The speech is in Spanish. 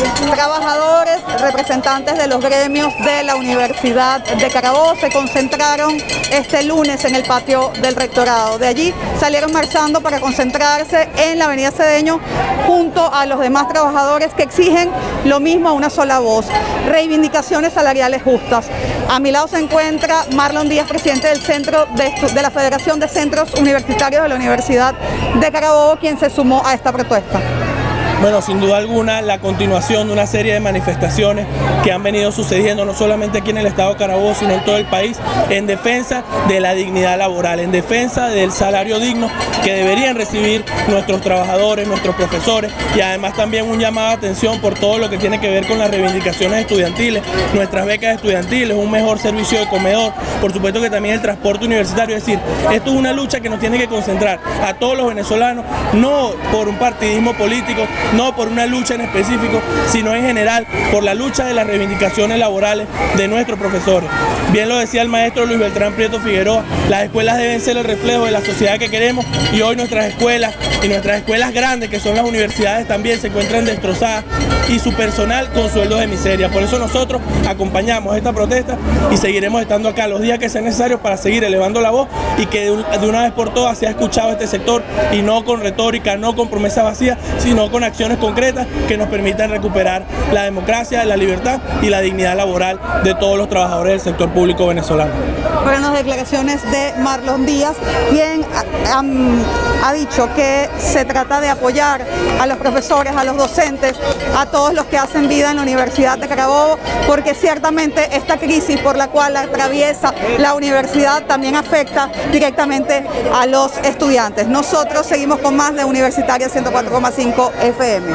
Trabajadores, representantes de los gremios de la Universidad de Carabobo se concentraron este lunes en el patio del rectorado. De allí salieron marchando para concentrarse en la avenida Cedeño junto a los demás trabajadores que exigen lo mismo a una sola voz, reivindicaciones salariales justas. A mi lado se encuentra Marlon Díaz, presidente del centro de, de la Federación de Centros Universitarios de la Universidad de Carabobo, quien se sumó a esta propuesta. Bueno, sin duda alguna, la continuación de una serie de manifestaciones que han venido sucediendo no solamente aquí en el estado de Carabobo, sino en todo el país, en defensa de la dignidad laboral, en defensa del salario digno que deberían recibir nuestros trabajadores, nuestros profesores, y además también un llamado de atención por todo lo que tiene que ver con las reivindicaciones estudiantiles, nuestras becas estudiantiles, un mejor servicio de comedor, por supuesto que también el transporte universitario, es decir, esto es una lucha que nos tiene que concentrar a todos los venezolanos, no por un partidismo político, no por una lucha en específico, sino en general por la lucha de las reivindicaciones laborales de nuestros profesores. Bien lo decía el maestro Luis Beltrán Prieto Figueroa, las escuelas deben ser el reflejo de la sociedad que queremos y hoy nuestras escuelas y nuestras escuelas grandes, que son las universidades también, se encuentran destrozadas y su personal con sueldos de miseria. Por eso nosotros acompañamos esta protesta y seguiremos estando acá los días que sean necesarios para seguir elevando la voz y que de una vez por todas sea escuchado este sector y no con retórica, no con promesas vacías, sino con acciones concretas que nos permitan recuperar la democracia, la libertad y la dignidad laboral de todos los trabajadores del sector público venezolano. Fueron las declaraciones de Marlon Díaz, quien ha, ha dicho que se trata de apoyar a los profesores, a los docentes, a todos los que hacen vida en la Universidad de Carabobo, porque ciertamente esta crisis por la cual atraviesa la universidad también afecta directamente a los estudiantes. Nosotros seguimos con más de Universitaria 104,5 FM.